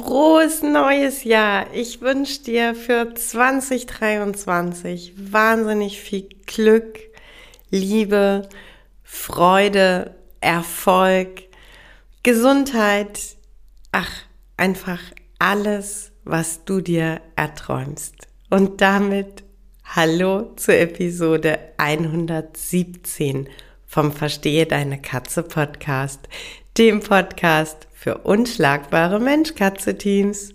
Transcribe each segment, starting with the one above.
Frohes neues Jahr. Ich wünsche dir für 2023 wahnsinnig viel Glück, Liebe, Freude, Erfolg, Gesundheit. Ach, einfach alles, was du dir erträumst. Und damit hallo zur Episode 117 vom Verstehe deine Katze Podcast, dem Podcast für unschlagbare Mensch-Katze-Teams.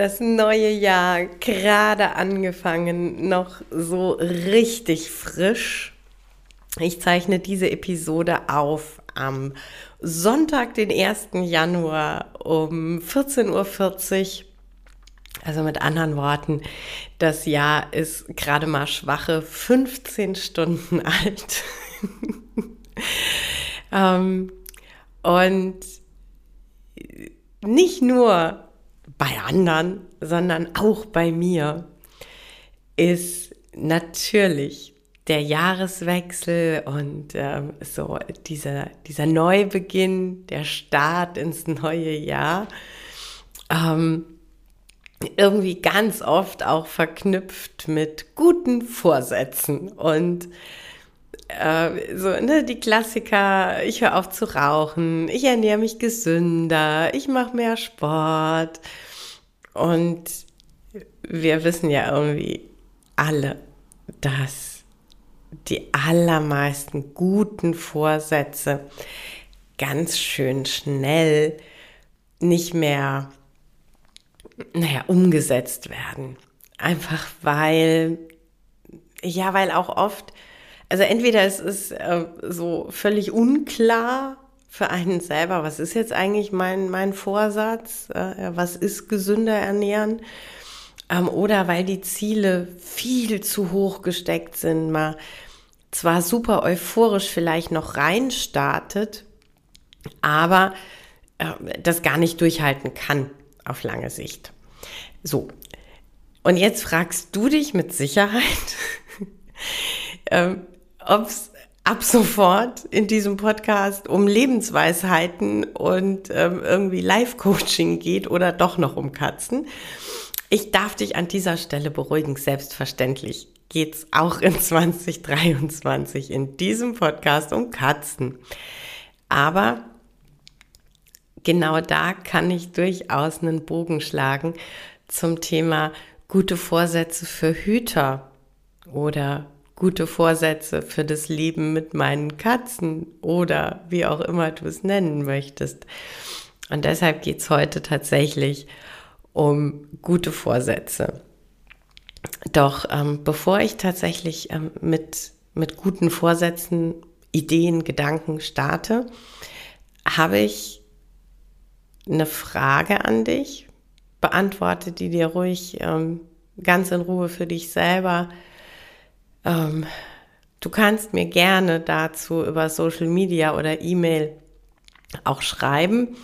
Das neue Jahr gerade angefangen, noch so richtig frisch. Ich zeichne diese Episode auf am Sonntag, den 1. Januar um 14.40 Uhr. Also mit anderen Worten, das Jahr ist gerade mal schwache 15 Stunden alt. ähm, und nicht nur bei anderen, sondern auch bei mir, ist natürlich der Jahreswechsel und ähm, so dieser, dieser Neubeginn, der Start ins neue Jahr, ähm, irgendwie ganz oft auch verknüpft mit guten Vorsätzen und äh, so, ne, die Klassiker, ich höre auf zu rauchen, ich ernähre mich gesünder, ich mache mehr Sport. Und wir wissen ja irgendwie alle, dass die allermeisten guten Vorsätze ganz schön schnell nicht mehr, naja, umgesetzt werden. Einfach weil, ja, weil auch oft also entweder es ist äh, so völlig unklar für einen selber, was ist jetzt eigentlich mein, mein Vorsatz, äh, was ist gesünder ernähren, ähm, oder weil die Ziele viel zu hoch gesteckt sind, mal zwar super euphorisch vielleicht noch reinstartet, aber äh, das gar nicht durchhalten kann auf lange Sicht. So. Und jetzt fragst du dich mit Sicherheit, ähm, ob es ab sofort in diesem Podcast um Lebensweisheiten und ähm, irgendwie Life-Coaching geht oder doch noch um Katzen. Ich darf dich an dieser Stelle beruhigen, selbstverständlich geht's auch in 2023 in diesem Podcast um Katzen. Aber genau da kann ich durchaus einen Bogen schlagen zum Thema gute Vorsätze für Hüter oder gute Vorsätze für das Leben mit meinen Katzen oder wie auch immer du es nennen möchtest. Und deshalb geht es heute tatsächlich um gute Vorsätze. Doch ähm, bevor ich tatsächlich ähm, mit, mit guten Vorsätzen, Ideen, Gedanken starte, habe ich eine Frage an dich. Beantworte die dir ruhig ähm, ganz in Ruhe für dich selber ähm, du kannst mir gerne dazu über Social Media oder E-Mail auch schreiben.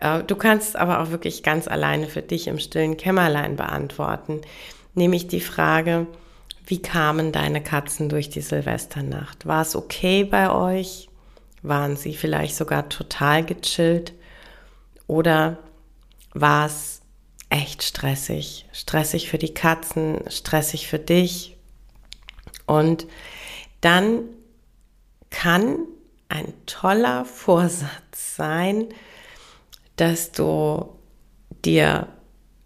Äh, du kannst aber auch wirklich ganz alleine für dich im stillen Kämmerlein beantworten. Nämlich die Frage, wie kamen deine Katzen durch die Silvesternacht? War es okay bei euch? Waren sie vielleicht sogar total gechillt? Oder war es echt stressig? Stressig für die Katzen, stressig für dich, und dann kann ein toller Vorsatz sein, dass du dir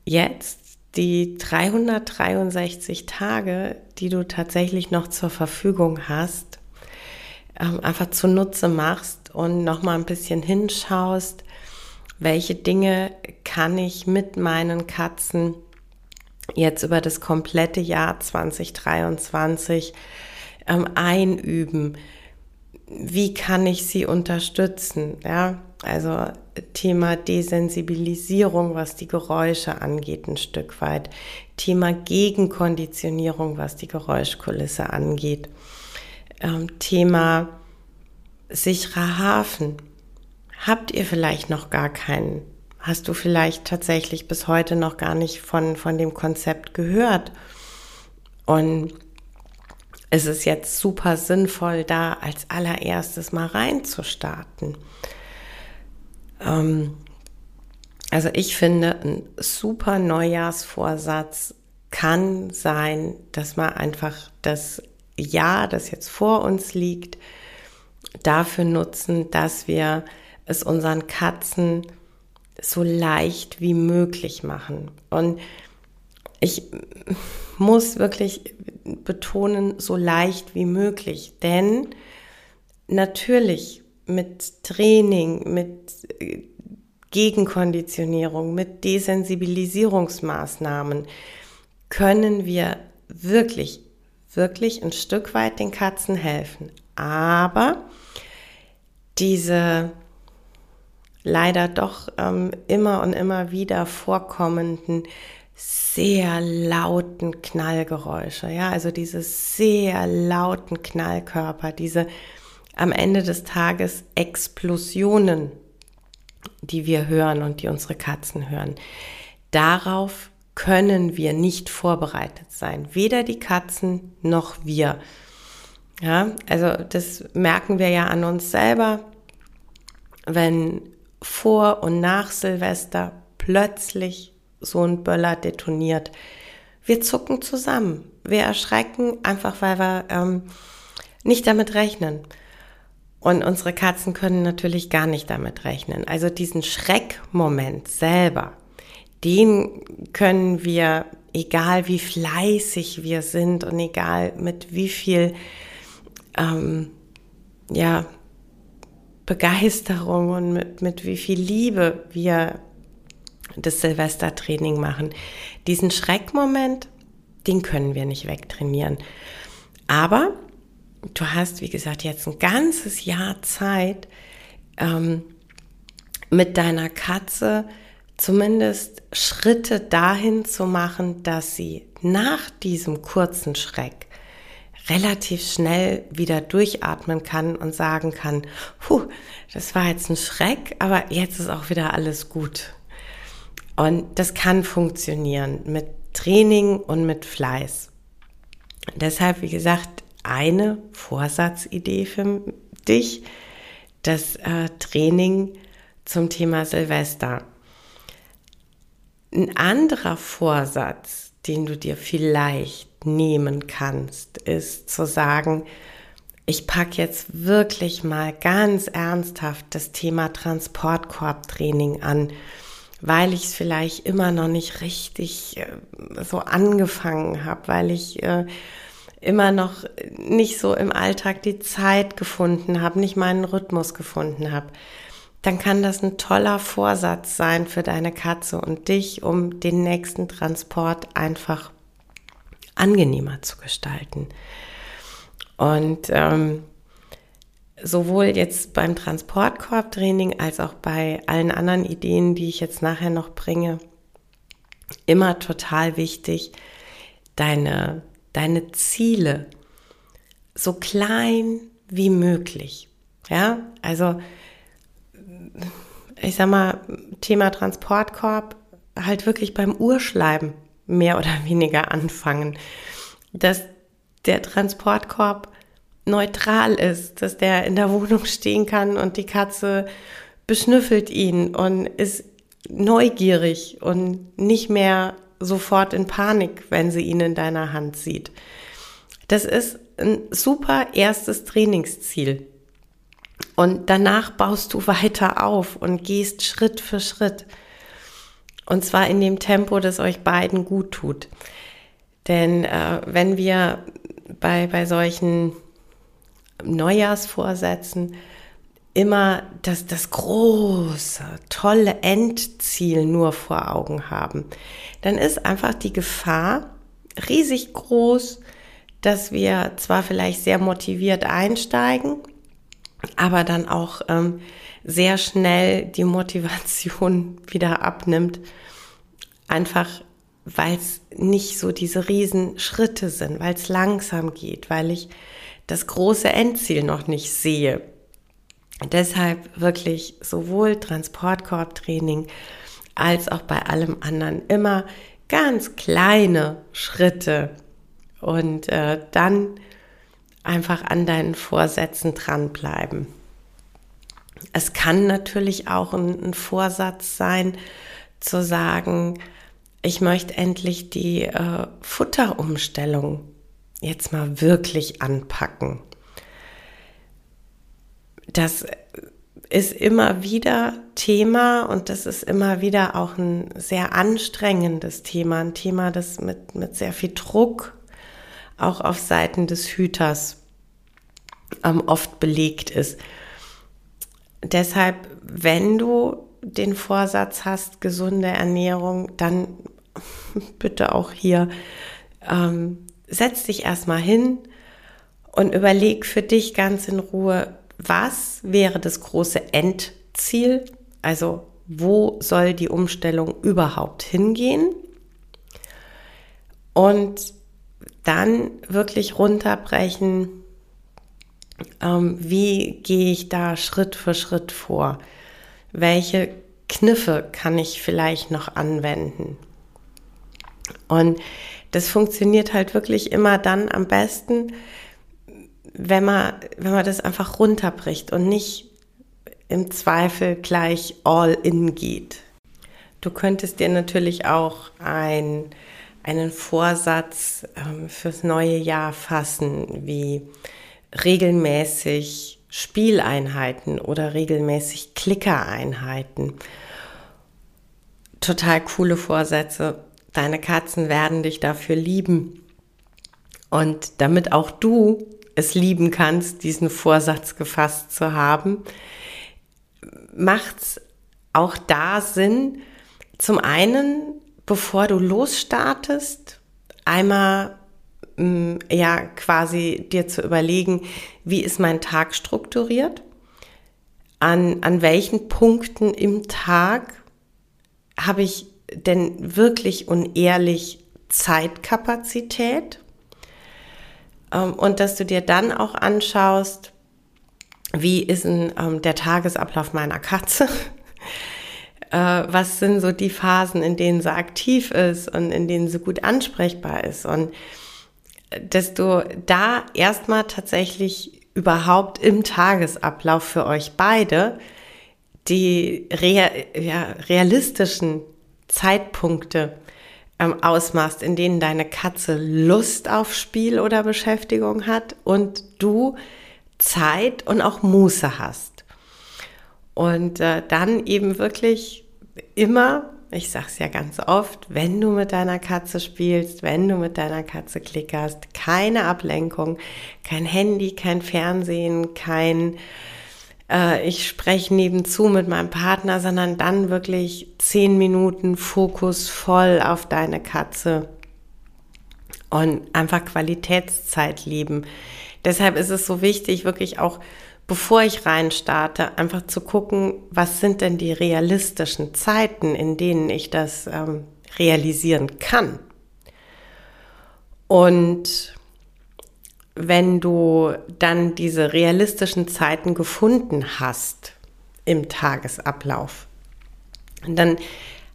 jetzt die 363 Tage, die du tatsächlich noch zur Verfügung hast, ähm, einfach zunutze machst und nochmal ein bisschen hinschaust, welche Dinge kann ich mit meinen Katzen jetzt über das komplette Jahr 2023 ähm, einüben. Wie kann ich sie unterstützen? Ja, also Thema Desensibilisierung, was die Geräusche angeht, ein Stück weit. Thema Gegenkonditionierung, was die Geräuschkulisse angeht. Ähm, Thema sicherer Hafen. Habt ihr vielleicht noch gar keinen? Hast du vielleicht tatsächlich bis heute noch gar nicht von, von dem Konzept gehört? Und es ist jetzt super sinnvoll, da als allererstes mal reinzustarten. Ähm, also ich finde, ein super Neujahrsvorsatz kann sein, dass man einfach das Jahr, das jetzt vor uns liegt, dafür nutzen, dass wir es unseren Katzen so leicht wie möglich machen. Und ich muss wirklich betonen, so leicht wie möglich, denn natürlich mit Training, mit äh, Gegenkonditionierung, mit Desensibilisierungsmaßnahmen können wir wirklich, wirklich ein Stück weit den Katzen helfen. Aber diese leider doch ähm, immer und immer wieder vorkommenden sehr lauten Knallgeräusche, ja, also diese sehr lauten Knallkörper, diese am Ende des Tages Explosionen, die wir hören und die unsere Katzen hören. Darauf können wir nicht vorbereitet sein, weder die Katzen noch wir. Ja, also das merken wir ja an uns selber, wenn vor und nach Silvester plötzlich so ein Böller detoniert. Wir zucken zusammen. Wir erschrecken einfach, weil wir ähm, nicht damit rechnen. Und unsere Katzen können natürlich gar nicht damit rechnen. Also diesen Schreckmoment selber, den können wir, egal wie fleißig wir sind und egal mit wie viel, ähm, ja, Begeisterung und mit, mit wie viel Liebe wir das Silvestertraining machen. Diesen Schreckmoment, den können wir nicht wegtrainieren. Aber du hast, wie gesagt, jetzt ein ganzes Jahr Zeit, ähm, mit deiner Katze zumindest Schritte dahin zu machen, dass sie nach diesem kurzen Schreck relativ schnell wieder durchatmen kann und sagen kann, puh, das war jetzt ein Schreck, aber jetzt ist auch wieder alles gut. Und das kann funktionieren mit Training und mit Fleiß. Deshalb, wie gesagt, eine Vorsatzidee für dich, das äh, Training zum Thema Silvester. Ein anderer Vorsatz, den du dir vielleicht nehmen kannst, ist zu sagen, ich packe jetzt wirklich mal ganz ernsthaft das Thema Transportkorbtraining an, weil ich es vielleicht immer noch nicht richtig äh, so angefangen habe, weil ich äh, immer noch nicht so im Alltag die Zeit gefunden habe, nicht meinen Rhythmus gefunden habe, dann kann das ein toller Vorsatz sein für deine Katze und dich, um den nächsten Transport einfach angenehmer zu gestalten. Und ähm, sowohl jetzt beim Transportkorbtraining als auch bei allen anderen Ideen, die ich jetzt nachher noch bringe, immer total wichtig, deine deine Ziele so klein wie möglich. Ja, also ich sag mal, Thema Transportkorb halt wirklich beim Urschleiben mehr oder weniger anfangen. Dass der Transportkorb neutral ist, dass der in der Wohnung stehen kann und die Katze beschnüffelt ihn und ist neugierig und nicht mehr sofort in Panik, wenn sie ihn in deiner Hand sieht. Das ist ein super erstes Trainingsziel. Und danach baust du weiter auf und gehst Schritt für Schritt. Und zwar in dem Tempo, das euch beiden gut tut. Denn äh, wenn wir bei, bei solchen Neujahrsvorsätzen immer das, das große, tolle Endziel nur vor Augen haben, dann ist einfach die Gefahr riesig groß, dass wir zwar vielleicht sehr motiviert einsteigen, aber dann auch ähm, sehr schnell die Motivation wieder abnimmt, einfach weil es nicht so diese riesen Schritte sind, weil es langsam geht, weil ich das große Endziel noch nicht sehe. Deshalb wirklich sowohl Transportkorbtraining als auch bei allem anderen immer ganz kleine Schritte und äh, dann einfach an deinen Vorsätzen dranbleiben. Es kann natürlich auch ein, ein Vorsatz sein, zu sagen, ich möchte endlich die äh, Futterumstellung jetzt mal wirklich anpacken. Das ist immer wieder Thema und das ist immer wieder auch ein sehr anstrengendes Thema, ein Thema, das mit, mit sehr viel Druck auch auf Seiten des Hüters ähm, oft belegt ist. Deshalb, wenn du den Vorsatz hast, gesunde Ernährung, dann bitte auch hier, ähm, setz dich erstmal hin und überleg für dich ganz in Ruhe, was wäre das große Endziel? Also wo soll die Umstellung überhaupt hingehen? Und dann wirklich runterbrechen, ähm, wie gehe ich da Schritt für Schritt vor? Welche Kniffe kann ich vielleicht noch anwenden? Und das funktioniert halt wirklich immer dann am besten, wenn man, wenn man das einfach runterbricht und nicht im Zweifel gleich all in geht. Du könntest dir natürlich auch ein, einen Vorsatz ähm, fürs neue Jahr fassen, wie regelmäßig Spieleinheiten oder regelmäßig Klickereinheiten. Total coole Vorsätze. Deine Katzen werden dich dafür lieben. Und damit auch du es lieben kannst, diesen Vorsatz gefasst zu haben, macht es auch da Sinn, zum einen, bevor du losstartest, einmal ja quasi dir zu überlegen, wie ist mein Tag strukturiert? An, an welchen Punkten im Tag habe ich denn wirklich und ehrlich Zeitkapazität? Ähm, und dass du dir dann auch anschaust, wie ist denn ähm, der Tagesablauf meiner Katze? äh, was sind so die Phasen, in denen sie aktiv ist und in denen sie gut ansprechbar ist? Und dass du da erstmal tatsächlich überhaupt im Tagesablauf für euch beide die rea ja, realistischen Zeitpunkte ähm, ausmachst, in denen deine Katze Lust auf Spiel oder Beschäftigung hat und du Zeit und auch Muße hast. Und äh, dann eben wirklich immer, ich sag's ja ganz oft, wenn du mit deiner Katze spielst, wenn du mit deiner Katze klickerst, keine Ablenkung, kein Handy, kein Fernsehen, kein äh, ich spreche nebenzu mit meinem Partner, sondern dann wirklich zehn Minuten Fokus voll auf deine Katze und einfach Qualitätszeit leben. Deshalb ist es so wichtig, wirklich auch, bevor ich rein starte, einfach zu gucken, was sind denn die realistischen Zeiten, in denen ich das ähm, realisieren kann. Und wenn du dann diese realistischen Zeiten gefunden hast im Tagesablauf, dann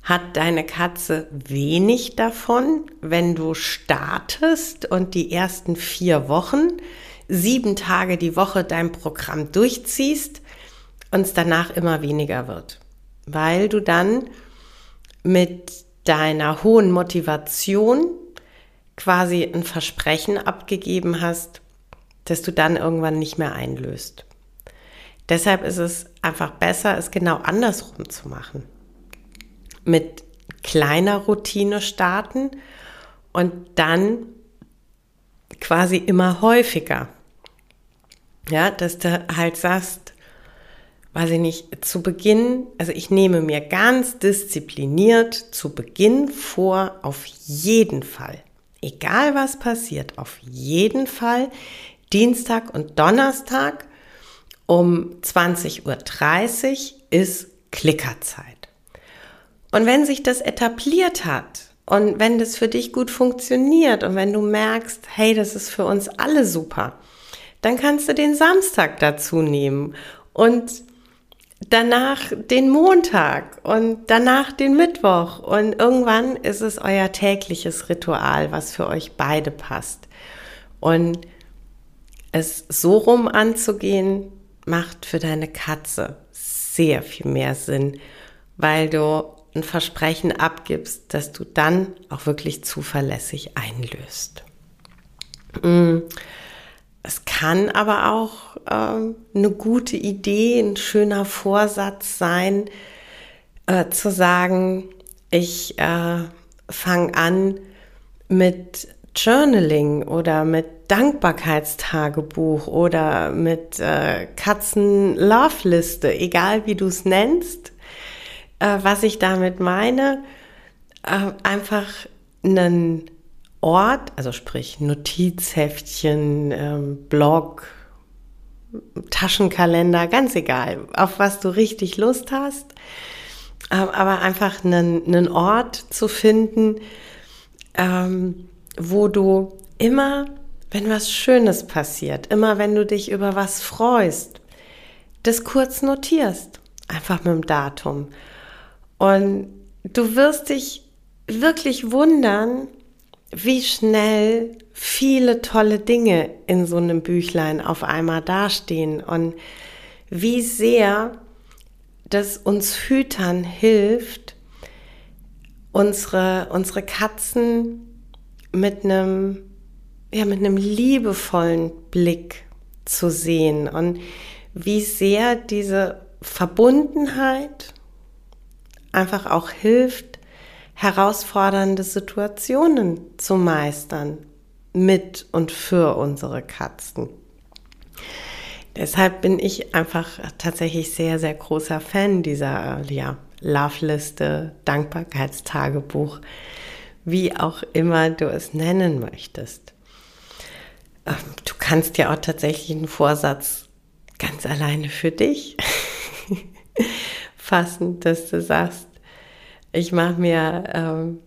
hat deine Katze wenig davon, wenn du startest und die ersten vier Wochen, sieben Tage die Woche dein Programm durchziehst und es danach immer weniger wird, weil du dann mit deiner hohen Motivation quasi ein Versprechen abgegeben hast, dass du dann irgendwann nicht mehr einlöst. Deshalb ist es einfach besser, es genau andersrum zu machen. Mit kleiner Routine starten und dann quasi immer häufiger. Ja, dass du halt sagst, weiß ich nicht, zu Beginn, also ich nehme mir ganz diszipliniert zu Beginn vor, auf jeden Fall, egal was passiert, auf jeden Fall Dienstag und Donnerstag um 20.30 Uhr ist Klickerzeit. Und wenn sich das etabliert hat und wenn das für dich gut funktioniert und wenn du merkst, hey, das ist für uns alle super, dann kannst du den Samstag dazu nehmen und danach den Montag und danach den Mittwoch und irgendwann ist es euer tägliches Ritual, was für euch beide passt. Und es so rum anzugehen, macht für deine Katze sehr viel mehr Sinn, weil du ein Versprechen abgibst, dass du dann auch wirklich zuverlässig einlöst. Mm. Es kann aber auch ähm, eine gute Idee, ein schöner Vorsatz sein, äh, zu sagen, ich äh, fange an mit Journaling oder mit Dankbarkeitstagebuch oder mit äh, Katzen-Love-Liste, egal wie du es nennst. Äh, was ich damit meine, äh, einfach einen Ort, also sprich Notizheftchen, ähm, Blog, Taschenkalender, ganz egal, auf was du richtig Lust hast, ähm, aber einfach einen, einen Ort zu finden, ähm, wo du immer, wenn was Schönes passiert, immer wenn du dich über was freust, das kurz notierst, einfach mit dem Datum. Und du wirst dich wirklich wundern, wie schnell viele tolle Dinge in so einem Büchlein auf einmal dastehen und wie sehr das uns Hütern hilft, unsere, unsere Katzen mit einem, ja, mit einem liebevollen Blick zu sehen und wie sehr diese Verbundenheit einfach auch hilft, herausfordernde Situationen zu meistern mit und für unsere Katzen. Deshalb bin ich einfach tatsächlich sehr, sehr großer Fan dieser ja, Love-Liste, Dankbarkeitstagebuch, wie auch immer du es nennen möchtest. Ähm, du kannst ja auch tatsächlich einen Vorsatz ganz alleine für dich fassen, dass du sagst, ich mache mir ähm,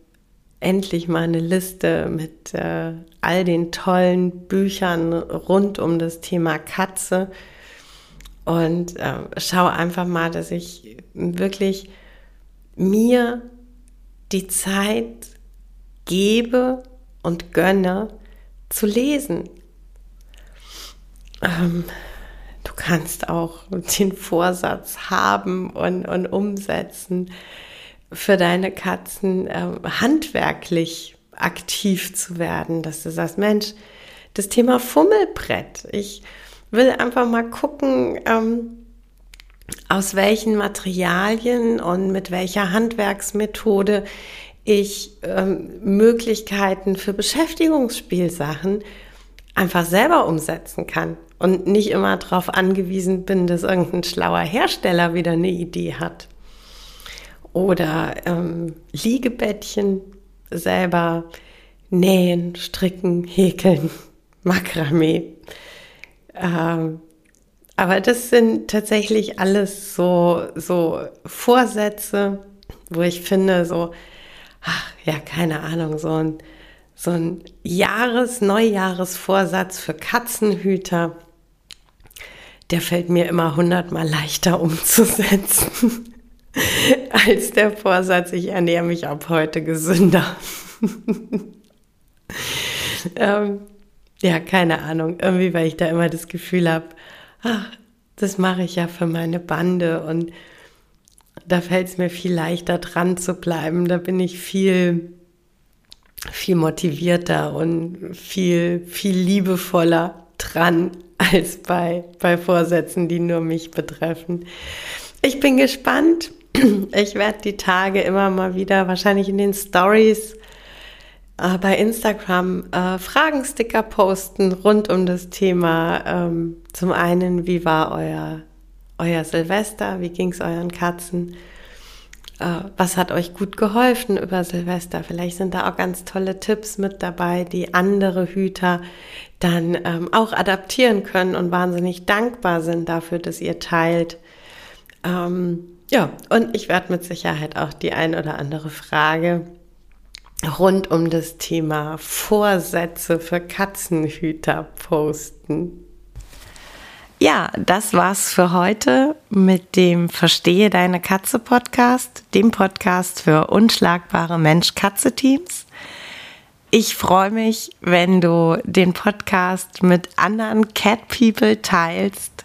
endlich mal eine Liste mit äh, all den tollen Büchern rund um das Thema Katze und äh, schau einfach mal, dass ich wirklich mir die Zeit gebe und gönne zu lesen. Ähm, du kannst auch den Vorsatz haben und, und umsetzen, für deine Katzen äh, handwerklich aktiv zu werden, dass du sagst, Mensch, das Thema Fummelbrett. Ich will einfach mal gucken, ähm, aus welchen Materialien und mit welcher Handwerksmethode ich ähm, Möglichkeiten für Beschäftigungsspielsachen einfach selber umsetzen kann und nicht immer darauf angewiesen bin, dass irgendein schlauer Hersteller wieder eine Idee hat oder ähm, Liegebettchen selber nähen, stricken, häkeln, Makramee. Ähm, aber das sind tatsächlich alles so, so Vorsätze, wo ich finde, so, ach, ja, keine Ahnung, so ein, so ein Jahres-, Neujahresvorsatz für Katzenhüter, der fällt mir immer hundertmal leichter umzusetzen. Als der Vorsatz, ich ernähre mich ab heute gesünder. ähm, ja, keine Ahnung. Irgendwie, weil ich da immer das Gefühl habe, ach, das mache ich ja für meine Bande und da fällt es mir viel leichter dran zu bleiben. Da bin ich viel, viel motivierter und viel, viel liebevoller dran als bei, bei Vorsätzen, die nur mich betreffen. Ich bin gespannt, Ich werde die Tage immer mal wieder, wahrscheinlich in den Stories äh, bei Instagram, äh, Fragensticker posten rund um das Thema. Ähm, zum einen, wie war euer, euer Silvester? Wie ging es euren Katzen? Äh, was hat euch gut geholfen über Silvester? Vielleicht sind da auch ganz tolle Tipps mit dabei, die andere Hüter dann ähm, auch adaptieren können und wahnsinnig dankbar sind dafür, dass ihr teilt. Ähm, ja, und ich werde mit Sicherheit auch die ein oder andere Frage rund um das Thema Vorsätze für Katzenhüter posten. Ja, das war's für heute mit dem Verstehe deine Katze Podcast, dem Podcast für unschlagbare Mensch-Katze-Teams. Ich freue mich, wenn du den Podcast mit anderen Cat People teilst,